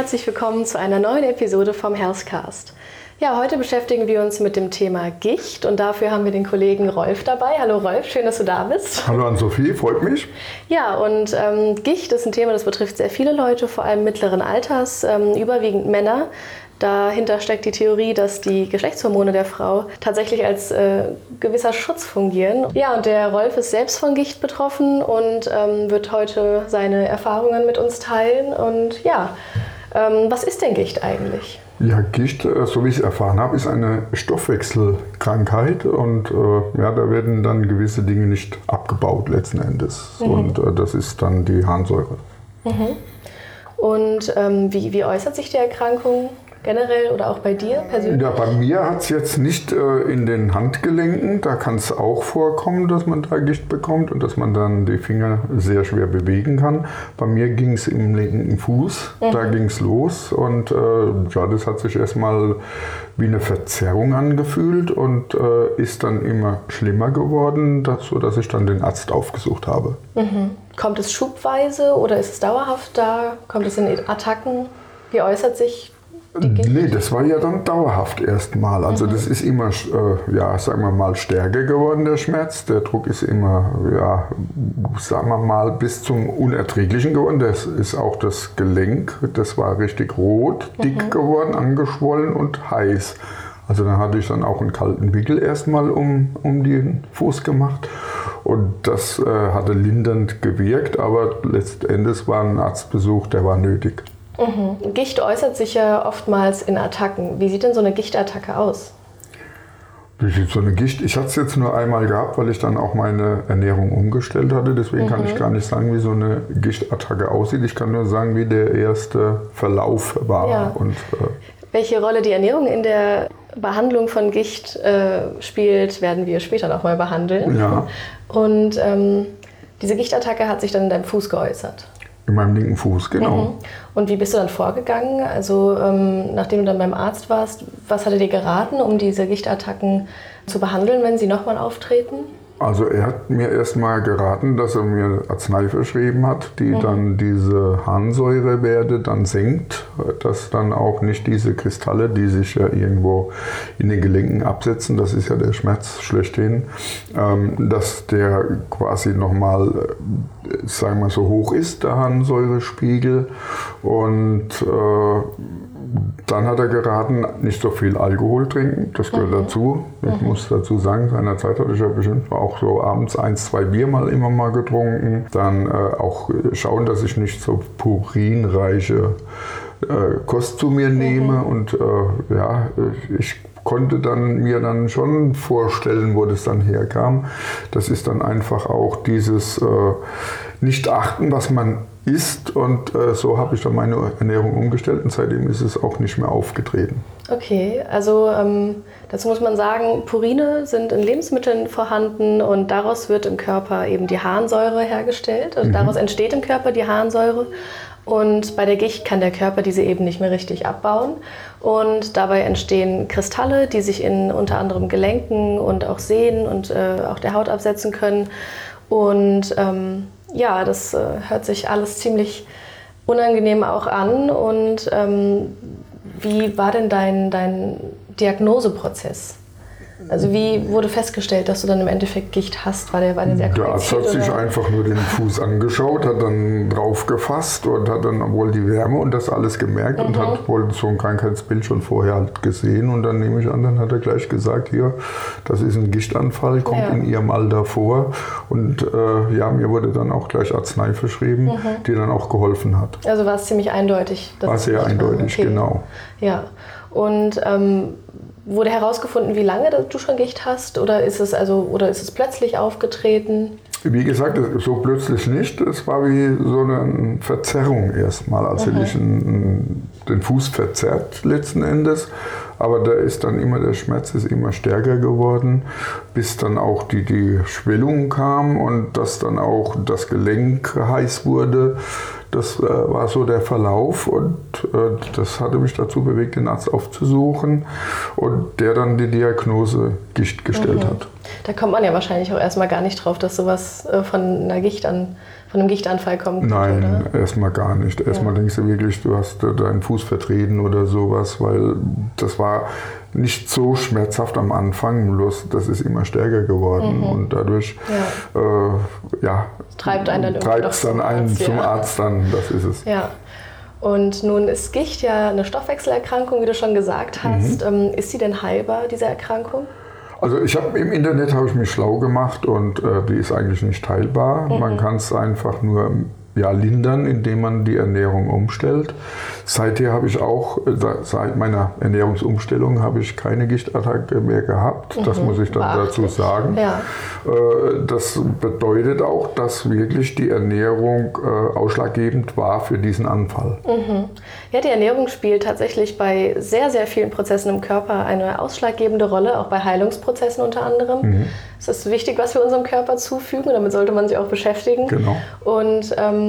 herzlich willkommen zu einer neuen Episode vom Healthcast. Ja, heute beschäftigen wir uns mit dem Thema Gicht und dafür haben wir den Kollegen Rolf dabei. Hallo Rolf, schön, dass du da bist. Hallo an Sophie, freut mich. Ja, und ähm, Gicht ist ein Thema, das betrifft sehr viele Leute, vor allem mittleren Alters, ähm, überwiegend Männer. Dahinter steckt die Theorie, dass die Geschlechtshormone der Frau tatsächlich als äh, gewisser Schutz fungieren. Ja, und der Rolf ist selbst von Gicht betroffen und ähm, wird heute seine Erfahrungen mit uns teilen. Und ja, was ist denn Gicht eigentlich? Ja, Gicht, äh, so wie ich es erfahren habe, ist eine Stoffwechselkrankheit und äh, ja, da werden dann gewisse Dinge nicht abgebaut letzten Endes. Mhm. Und äh, das ist dann die Harnsäure. Mhm. Und ähm, wie, wie äußert sich die Erkrankung? Generell oder auch bei dir persönlich? Ja, bei mir hat es jetzt nicht äh, in den Handgelenken. Da kann es auch vorkommen, dass man da Gicht bekommt und dass man dann die Finger sehr schwer bewegen kann. Bei mir ging es im linken Fuß, mhm. da ging es los und äh, ja, das hat sich erstmal wie eine Verzerrung angefühlt und äh, ist dann immer schlimmer geworden, dass, sodass ich dann den Arzt aufgesucht habe. Mhm. Kommt es schubweise oder ist es dauerhaft da? Kommt es in Attacken? Wie äußert sich Nee, das war ja dann dauerhaft erstmal. Also mhm. das ist immer, äh, ja, sagen wir mal, stärker geworden, der Schmerz. Der Druck ist immer, ja, sagen wir mal, bis zum Unerträglichen geworden. Das ist auch das Gelenk, das war richtig rot, dick mhm. geworden, angeschwollen und heiß. Also dann hatte ich dann auch einen kalten Wickel erstmal um, um den Fuß gemacht. Und das äh, hatte lindernd gewirkt, aber letztendlich war ein Arztbesuch, der war nötig. Mhm. Gicht äußert sich ja oftmals in Attacken. Wie sieht denn so eine Gichtattacke aus? Wie sieht so eine Gicht? Ich hatte es jetzt nur einmal gehabt, weil ich dann auch meine Ernährung umgestellt hatte. Deswegen mhm. kann ich mhm. gar nicht sagen, wie so eine Gichtattacke aussieht. Ich kann nur sagen, wie der erste Verlauf war. Ja. Und, äh, Welche Rolle die Ernährung in der Behandlung von Gicht äh, spielt, werden wir später nochmal behandeln. Ja. Und ähm, diese Gichtattacke hat sich dann in deinem Fuß geäußert. In meinem linken Fuß, genau. Mhm. Und wie bist du dann vorgegangen? Also ähm, nachdem du dann beim Arzt warst, was hat er dir geraten, um diese Gichtattacken zu behandeln, wenn sie nochmal auftreten? Also er hat mir erstmal geraten, dass er mir Arznei verschrieben hat, die mhm. dann diese Harnsäurewerte dann senkt, dass dann auch nicht diese Kristalle, die sich ja irgendwo in den Gelenken absetzen, das ist ja der Schmerz schlechthin, ähm, dass der quasi nochmal, sagen wir so hoch ist, der Harnsäurespiegel und äh, dann hat er geraten, nicht so viel Alkohol trinken, das gehört mhm. dazu. Ich mhm. muss dazu sagen, seinerzeit hatte ich ja bestimmt auch so abends eins, zwei Bier mal immer mal getrunken. Dann äh, auch schauen, dass ich nicht so purinreiche äh, Kost zu mir nehme. Mhm. Und äh, ja, ich konnte dann mir dann schon vorstellen, wo das dann herkam. Das ist dann einfach auch dieses äh, Nicht-Achten, was man isst. Und äh, so habe ich dann meine Ernährung umgestellt und seitdem ist es auch nicht mehr aufgetreten. Okay, also ähm, dazu muss man sagen, Purine sind in Lebensmitteln vorhanden und daraus wird im Körper eben die Harnsäure hergestellt. Also mhm. daraus entsteht im Körper die Harnsäure. Und bei der Gicht kann der Körper diese eben nicht mehr richtig abbauen. Und dabei entstehen Kristalle, die sich in unter anderem Gelenken und auch Sehnen und äh, auch der Haut absetzen können. Und ähm, ja, das äh, hört sich alles ziemlich unangenehm auch an. Und ähm, wie war denn dein, dein Diagnoseprozess? Also wie wurde festgestellt, dass du dann im Endeffekt Gicht hast? War der, war der sehr Der Arzt hat sich einfach nur den Fuß angeschaut, hat dann drauf gefasst und hat dann wohl die Wärme und das alles gemerkt mhm. und hat wohl so ein Krankheitsbild schon vorher halt gesehen. Und dann nehme ich an, dann hat er gleich gesagt, hier, das ist ein Gichtanfall, kommt ja. in ihrem Alter vor. Und äh, ja, mir wurde dann auch gleich Arznei verschrieben, mhm. die dann auch geholfen hat. Also war es ziemlich eindeutig. War sehr eindeutig, okay. genau. Ja. Und ähm, Wurde herausgefunden, wie lange du schon Gicht hast oder ist es also oder ist es plötzlich aufgetreten? Wie gesagt, so plötzlich nicht. Es war wie so eine Verzerrung erstmal, als mhm. hätte ich einen, den Fuß verzerrt letzten Endes. Aber da ist dann immer der Schmerz ist immer stärker geworden, bis dann auch die, die Schwellung kam und dass dann auch das Gelenk heiß wurde. Das äh, war so der Verlauf und äh, das hatte mich dazu bewegt, den Arzt aufzusuchen und der dann die Diagnose Gicht gestellt mhm. hat. Da kommt man ja wahrscheinlich auch erstmal gar nicht drauf, dass sowas äh, von einer Gichtanfall von einem Gichtanfall kommen könnte, Nein, oder? erstmal gar nicht. Erstmal Ja. denkst du wirklich, du hast äh, deinen Fuß vertreten oder sowas, weil das war nicht so schmerzhaft am Anfang, bloß das ist immer stärker geworden Mhm. und dadurch äh, ja, Treibt einen dann es dann zum einen Arzt, zum ja. Arzt dann, das ist es. Ja. Und nun ist Gicht ja eine Stoffwechselerkrankung, wie du schon gesagt hast. Ähm, ist sie denn heilbar, diese Erkrankung? Also ich habe im Internet habe ich mich schlau gemacht und äh, die ist eigentlich nicht teilbar. Man kann es einfach nur ja, lindern, indem man die Ernährung umstellt. Seither habe ich auch, äh, se- seit meiner Ernährungsumstellung habe ich keine Gichtattacke mehr gehabt. Das muss ich dann dazu sagen. Ja. Äh, Das bedeutet auch, dass wirklich die Ernährung äh, ausschlaggebend war für diesen Anfall. Ja, die Ernährung spielt tatsächlich bei sehr, sehr vielen Prozessen im Körper eine ausschlaggebende Rolle, auch bei Heilungsprozessen unter anderem. Es ist wichtig, was wir unserem Körper zufügen, damit sollte man sich auch beschäftigen. Genau. Und ähm,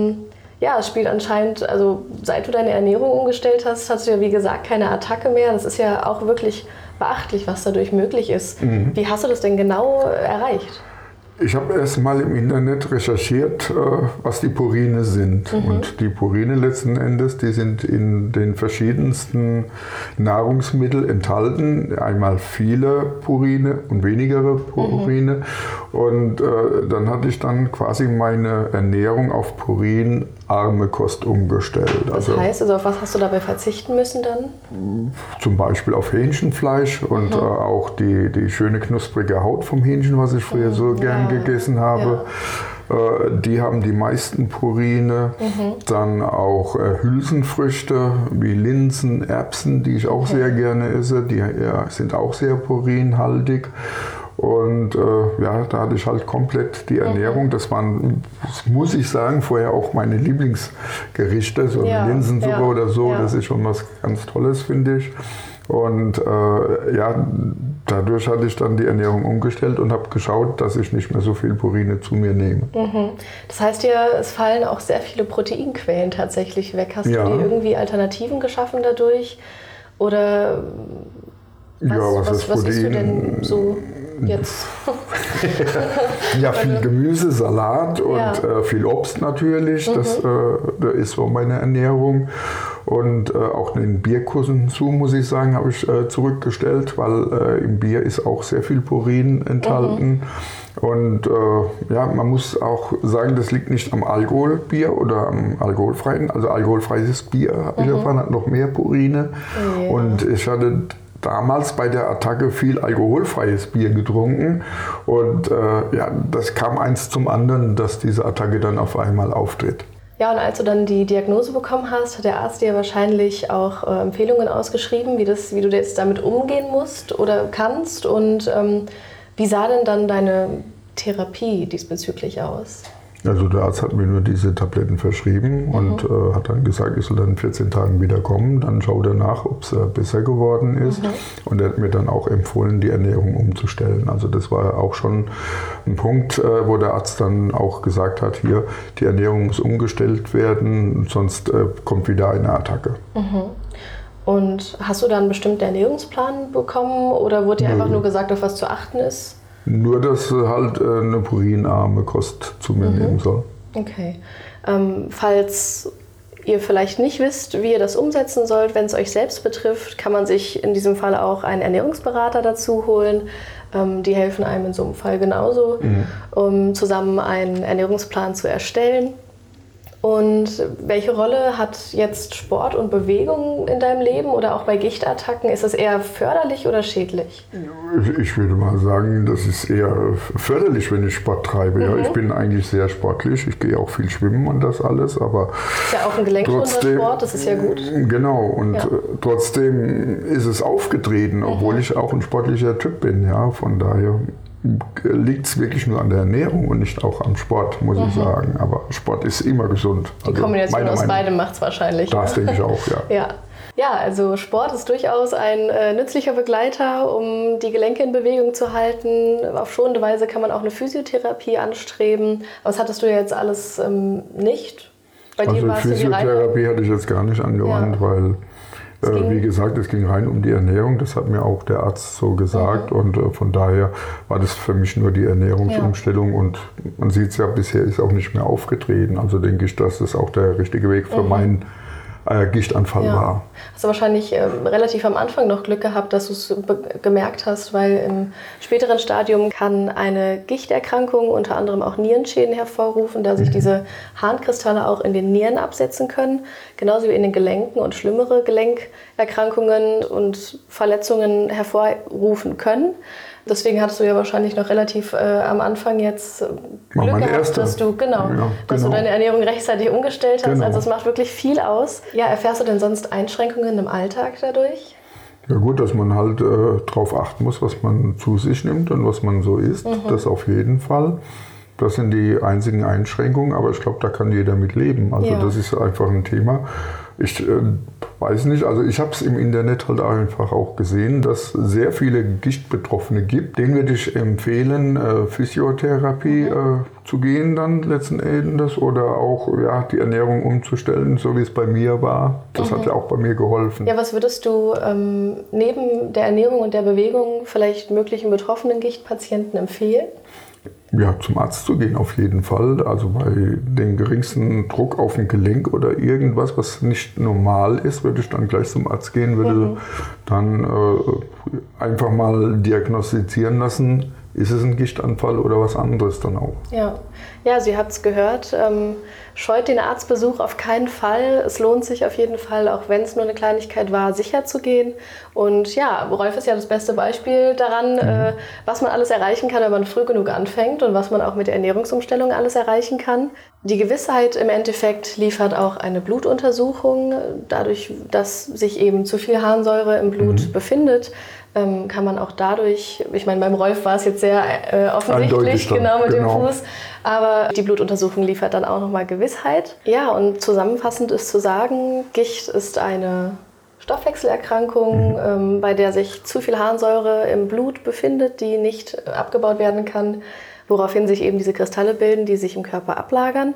ja, es spielt anscheinend, also seit du deine Ernährung umgestellt hast, hast du ja wie gesagt keine Attacke mehr. Das ist ja auch wirklich beachtlich, was dadurch möglich ist. Wie hast du das denn genau erreicht? Ich habe erst mal im Internet recherchiert, äh, was die Purine sind. Und die Purine letzten Endes, die sind in den verschiedensten Nahrungsmitteln enthalten. Einmal viele Purine und wenigere Purine. Und äh, dann hatte ich dann quasi meine Ernährung auf purinarme Kost umgestellt. Das Also heißt, also auf was hast du dabei verzichten müssen dann? zum Beispiel auf Hähnchenfleisch und äh, auch die, die schöne knusprige Haut vom Hähnchen, was ich früher so gern Ja, gegessen habe. Äh, die haben die meisten Purine. Dann auch äh, Hülsenfrüchte wie Linsen, Erbsen, die ich auch sehr gerne esse. Die ja, sind auch sehr purinhaltig. Und äh, ja, da hatte ich halt komplett die Ernährung. Das waren, das muss ich sagen, vorher auch meine Lieblingsgerichte, so Ja, eine Linsensuppe ja, oder so. ja. Das ist schon was ganz Tolles, finde ich. Und äh, ja, dadurch hatte ich dann die Ernährung umgestellt und habe geschaut, dass ich nicht mehr so viel Purine zu mir nehme. Das heißt ja, es fallen auch sehr viele Proteinquellen tatsächlich weg. Hast Ja. du dir irgendwie Alternativen geschaffen dadurch? Oder was, ja, was, was, ist was Protein? isst du denn so jetzt? Ja, viel Gemüse, Salat und Ja. Mhm. äh, viel Obst natürlich. Das, äh, ist so meine Ernährung. Und äh, auch den Bierkonsum, muss ich sagen, habe ich äh, zurückgestellt, weil äh, im Bier ist auch sehr viel Purin enthalten. Und äh, ja, man muss auch sagen, das liegt nicht am Alkoholbier oder am alkoholfreien. Also alkoholfreies Bier, habe ich erfahren, hat noch mehr Purine. Ja. Und ich hatte damals bei der Attacke viel alkoholfreies Bier getrunken und äh, ja, das kam eins zum anderen, dass diese Attacke dann auf einmal auftritt. Ja, und als du dann die Diagnose bekommen hast, hat der Arzt dir wahrscheinlich auch äh, Empfehlungen ausgeschrieben, wie, das, wie du jetzt damit umgehen musst oder kannst. Und ähm, wie sah denn dann deine Therapie diesbezüglich aus? Also der Arzt hat mir nur diese Tabletten verschrieben und äh, hat dann gesagt, ich soll dann in 14 Tagen wieder kommen. Dann schaut er nach, ob es äh, besser geworden ist. Und er hat mir dann auch empfohlen, die Ernährung umzustellen. Also das war auch schon ein Punkt, äh, wo der Arzt dann auch gesagt hat, hier, die Ernährung muss umgestellt werden, sonst äh, kommt wieder eine Attacke. Und hast du dann einen bestimmten Ernährungsplan bekommen oder wurde dir einfach nur gesagt, auf was zu achten ist? Nur, dass er halt äh, eine purinarme Kost zu mir nehmen soll. Okay. Ähm, falls ihr vielleicht nicht wisst, wie ihr das umsetzen sollt, wenn es euch selbst betrifft, kann man sich in diesem Fall auch einen Ernährungsberater dazu holen. Ähm, die helfen einem in so einem Fall genauso, um zusammen einen Ernährungsplan zu erstellen. Und welche Rolle hat jetzt Sport und Bewegung in deinem Leben oder auch bei Gichtattacken? Ist es eher förderlich oder schädlich? Ich- würde mal sagen, das ist eher förderlich, wenn ich Sport treibe. Ja, ich bin eigentlich sehr sportlich. Ich gehe auch viel schwimmen und das alles, aber Ist ja auch ein gelenkschonender Sport, das ist ja gut. Genau, und Ja. trotzdem ist es aufgetreten, obwohl ich auch ein sportlicher Typ bin. Ja, von daher liegt es wirklich nur an der Ernährung und nicht auch am Sport, muss ich sagen. Aber Sport ist immer gesund. Die Kombination aus beidem macht es wahrscheinlich. Das denke ich auch, ja. Ja. Ja, also Sport ist durchaus ein äh, nützlicher Begleiter, um die Gelenke in Bewegung zu halten. Auf schonende Weise kann man auch eine Physiotherapie anstreben. Aber das hattest du ja jetzt alles ähm, nicht. Bei dir Also. Physiotherapie hatte ich jetzt gar nicht angewandt, Ja. weil Äh, wie gesagt, es ging rein um die Ernährung. Das hat mir auch der Arzt so gesagt. Mhm. Und äh, von daher war das für mich nur die Ernährungsumstellung. Ja. Und man sieht es ja, bisher ist auch nicht mehr aufgetreten. Also denke ich, dass das auch der richtige Weg für mhm. meinen äh, Gichtanfall ja. war. Hast du wahrscheinlich äh, relativ am Anfang noch Glück gehabt, dass du es gemerkt hast, weil im späteren Stadium kann eine Gichterkrankung unter anderem auch Nierenschäden hervorrufen, da sich mhm. diese Harnkristalle auch in den Nieren absetzen können, genauso wie in den Gelenken und schlimmere Gelenkerkrankungen und Verletzungen hervorrufen können. Deswegen hattest du ja wahrscheinlich noch relativ äh, am Anfang jetzt äh, Glück gehabt, erste. dass du genau, ja, dass du genau. deine Ernährung rechtzeitig umgestellt hast. Genau. Also es macht wirklich viel aus. Ja, erfährst du denn sonst Einschränkungen im Alltag dadurch? Ja gut, dass man halt äh, darauf achten muss, was man zu sich nimmt und was man so isst. Mhm. Das auf jeden Fall. Das sind die einzigen Einschränkungen, aber ich glaube, da kann jeder mit leben. Also ja. das ist einfach ein Thema. Ich äh, weiß nicht, also ich habe es im Internet halt einfach auch gesehen, dass es sehr viele Gichtbetroffene gibt. Denen würde ich empfehlen, äh, Physiotherapie mhm. äh, zu gehen dann letzten Endes oder auch ja, die Ernährung umzustellen, so wie es bei mir war. Das mhm. hat ja auch bei mir geholfen. Ja, was würdest du ähm, neben der Ernährung und der Bewegung vielleicht möglichen betroffenen Gichtpatienten empfehlen? Ja, zum Arzt zu gehen auf jeden Fall. Also bei dem geringsten Druck auf ein Gelenk oder irgendwas, was nicht normal ist, würde ich dann gleich zum Arzt gehen, würde mhm. dann äh, einfach mal diagnostizieren lassen, ist es ein Gichtanfall oder was anderes dann auch. Ja, ja Sie hat es gehört. Ähm, scheut den Arztbesuch auf keinen Fall. Es lohnt sich auf jeden Fall, auch wenn es nur eine Kleinigkeit war, sicher zu gehen. Und ja, Rolf ist ja das beste Beispiel daran, mhm. äh, was man alles erreichen kann, wenn man früh genug anfängt und was man auch mit der Ernährungsumstellung alles erreichen kann. Die Gewissheit im Endeffekt liefert auch eine Blutuntersuchung. Dadurch, dass sich eben zu viel Harnsäure im Blut mhm. befindet, ähm, kann man auch dadurch, ich meine, beim Rolf war es jetzt sehr äh, offensichtlich, genau mit genau. dem Fuß, aber die Blutuntersuchung liefert dann auch nochmal Gewissheit. Ja, und zusammenfassend ist zu sagen, Gicht ist eine Stoffwechselerkrankung, mhm. ähm, bei der sich zu viel Harnsäure im Blut befindet, die nicht abgebaut werden kann, woraufhin sich eben diese Kristalle bilden, die sich im Körper ablagern,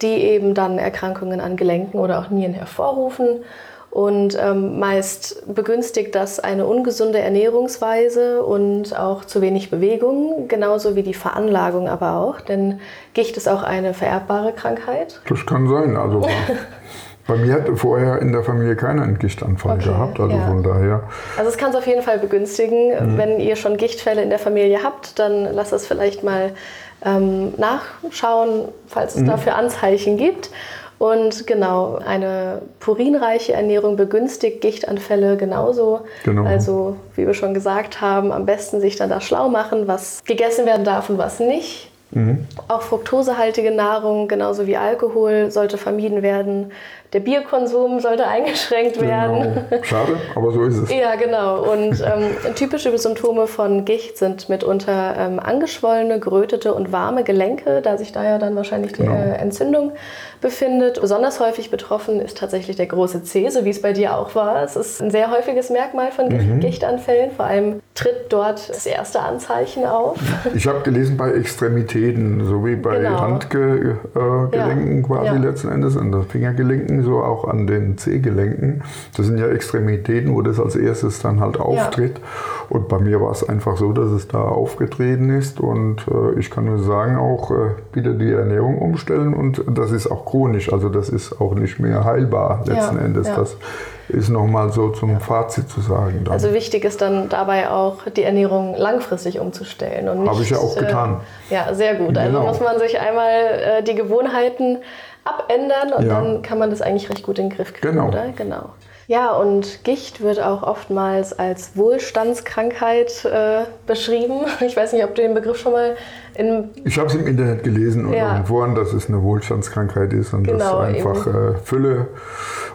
die eben dann Erkrankungen an Gelenken oder auch Nieren hervorrufen. Und ähm, meist begünstigt das eine ungesunde Ernährungsweise und auch zu wenig Bewegung, genauso wie die Veranlagung aber auch. Denn Gicht ist auch eine vererbbare Krankheit. Das kann sein. Also bei mir hat vorher in der Familie keiner einen Gichtanfall okay, gehabt. Also ja. von daher. Also es kann es auf jeden Fall begünstigen. Mhm. Wenn ihr schon Gichtfälle in der Familie habt, dann lasst es vielleicht mal ähm, nachschauen, falls es mhm. dafür Anzeichen gibt. Und genau, eine purinreiche Ernährung begünstigt Gichtanfälle genauso. Genau. Also, wie wir schon gesagt haben, am besten sich dann da schlau machen, was gegessen werden darf und was nicht. Mhm. Auch fruktosehaltige Nahrung, genauso wie Alkohol, sollte vermieden werden. Der Bierkonsum sollte eingeschränkt genau. werden. Schade, aber so ist es. ja, genau. Und ähm, typische Symptome von Gicht sind mitunter ähm, angeschwollene, gerötete und warme Gelenke, da sich da ja dann wahrscheinlich die genau. äh, Entzündung befindet. Besonders häufig betroffen ist tatsächlich der große C, so wie es bei dir auch war. Es ist ein sehr häufiges Merkmal von mhm. Gichtanfällen. Vor allem tritt dort das erste Anzeichen auf. Ich habe gelesen bei Extremitäten, so wie bei genau. Handgelenken äh, quasi ja. letzten Endes, an den Fingergelenken, so auch an den C-Gelenken. Das sind ja Extremitäten, wo das als erstes dann halt auftritt. Ja. Und bei mir war es einfach so, dass es da aufgetreten ist. Und äh, ich kann nur sagen, auch äh, bitte die Ernährung umstellen. Und das ist auch chronisch, also das ist auch nicht mehr heilbar letzten ja, Endes. Ja. Das ist nochmal so zum. Fazit zu sagen. Dann. Also wichtig ist dann dabei auch, die Ernährung langfristig umzustellen. Habe ich ja auch getan. Äh, ja, sehr gut. Also genau. Also muss man sich einmal äh, die Gewohnheiten abändern und dann kann man das eigentlich recht gut in den Griff kriegen, genau. oder? Genau. Ja, und Gicht wird auch oftmals als Wohlstandskrankheit äh, beschrieben. Ich weiß nicht, ob du den Begriff schon mal in. Ich habe es im Internet gelesen und ja. irgendwo an, dass es eine Wohlstandskrankheit ist und genau, dass einfach äh, Fülle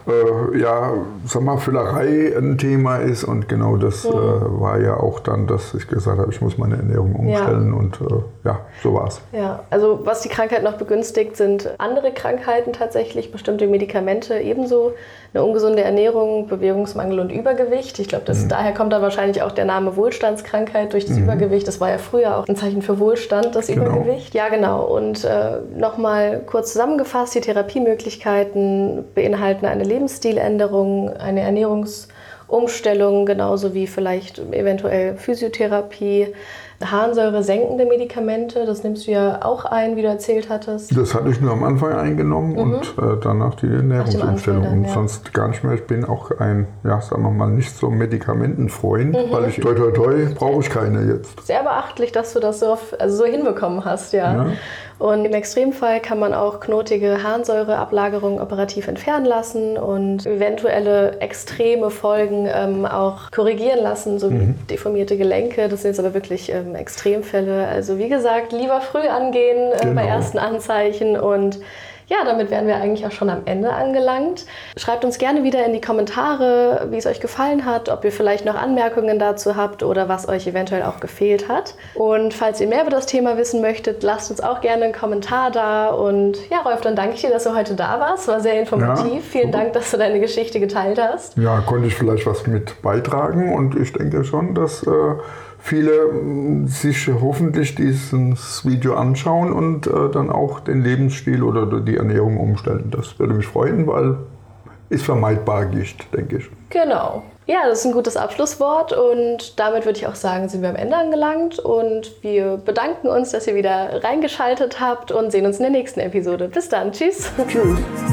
äh, ja, sag mal, Füllerei ein Thema ist. Und genau das mhm. äh, war ja auch dann, dass ich gesagt habe, ich muss meine Ernährung umstellen. Ja. Und äh, ja, so war es. Ja, also was die Krankheit noch begünstigt, sind andere Krankheiten tatsächlich, bestimmte Medikamente ebenso. Eine ungesunde Ernährung, Bewegungsmangel und Übergewicht. Ich glaube, mhm. daher kommt dann wahrscheinlich auch der Name Wohlstandskrankheit durch das mhm. Übergewicht. Das war ja früher auch ein Zeichen für Wohlstand, das genau. Übergewicht. Ja, genau. Und äh, nochmal kurz zusammengefasst, die Therapiemöglichkeiten beinhalten eine Lebensstiländerung, eine Ernährungsumstellung, genauso wie vielleicht eventuell Physiotherapie, Harnsäure senkende Medikamente, das nimmst du ja auch ein, wie du erzählt hattest. Das hatte ich nur am Anfang eingenommen mhm. und äh, danach die Ernährungsumstellung. und ja. sonst gar nicht mehr. Ich bin auch ein, ja, sagen wir mal, nicht so Medikamentenfreund, mhm. weil ich toi toi toi brauche ich keine jetzt. Sehr beachtlich, dass du das so, also so hinbekommen hast, ja. ja. Und im Extremfall kann man auch knotige Harnsäureablagerungen operativ entfernen lassen und eventuelle extreme Folgen ähm, auch korrigieren lassen, so wie mhm. deformierte Gelenke. Das sind jetzt aber wirklich ähm, Extremfälle. Also wie gesagt, lieber früh angehen äh, genau. bei ersten Anzeichen und ja, damit wären wir eigentlich auch schon am Ende angelangt. Schreibt uns gerne wieder in die Kommentare, wie es euch gefallen hat, ob ihr vielleicht noch Anmerkungen dazu habt oder was euch eventuell auch gefehlt hat. Und falls ihr mehr über das Thema wissen möchtet, lasst uns auch gerne einen Kommentar da. Und ja, Rolf, dann danke ich dir, dass du heute da warst. War sehr informativ. Ja, Vielen Dank, dass du deine Geschichte geteilt hast. Ja, konnte ich vielleicht was mit beitragen und ich denke schon, dass. Äh viele mm, sich hoffentlich dieses Video anschauen und äh, dann auch den Lebensstil oder die Ernährung umstellen. Das würde mich freuen, weil ist vermeidbar Gicht, denke ich. Genau. Ja, das ist ein gutes Abschlusswort und damit würde ich auch sagen, sind wir am Ende angelangt und wir bedanken uns, dass ihr wieder reingeschaltet habt und sehen uns in der nächsten Episode. Bis dann, tschüss. Tschüss.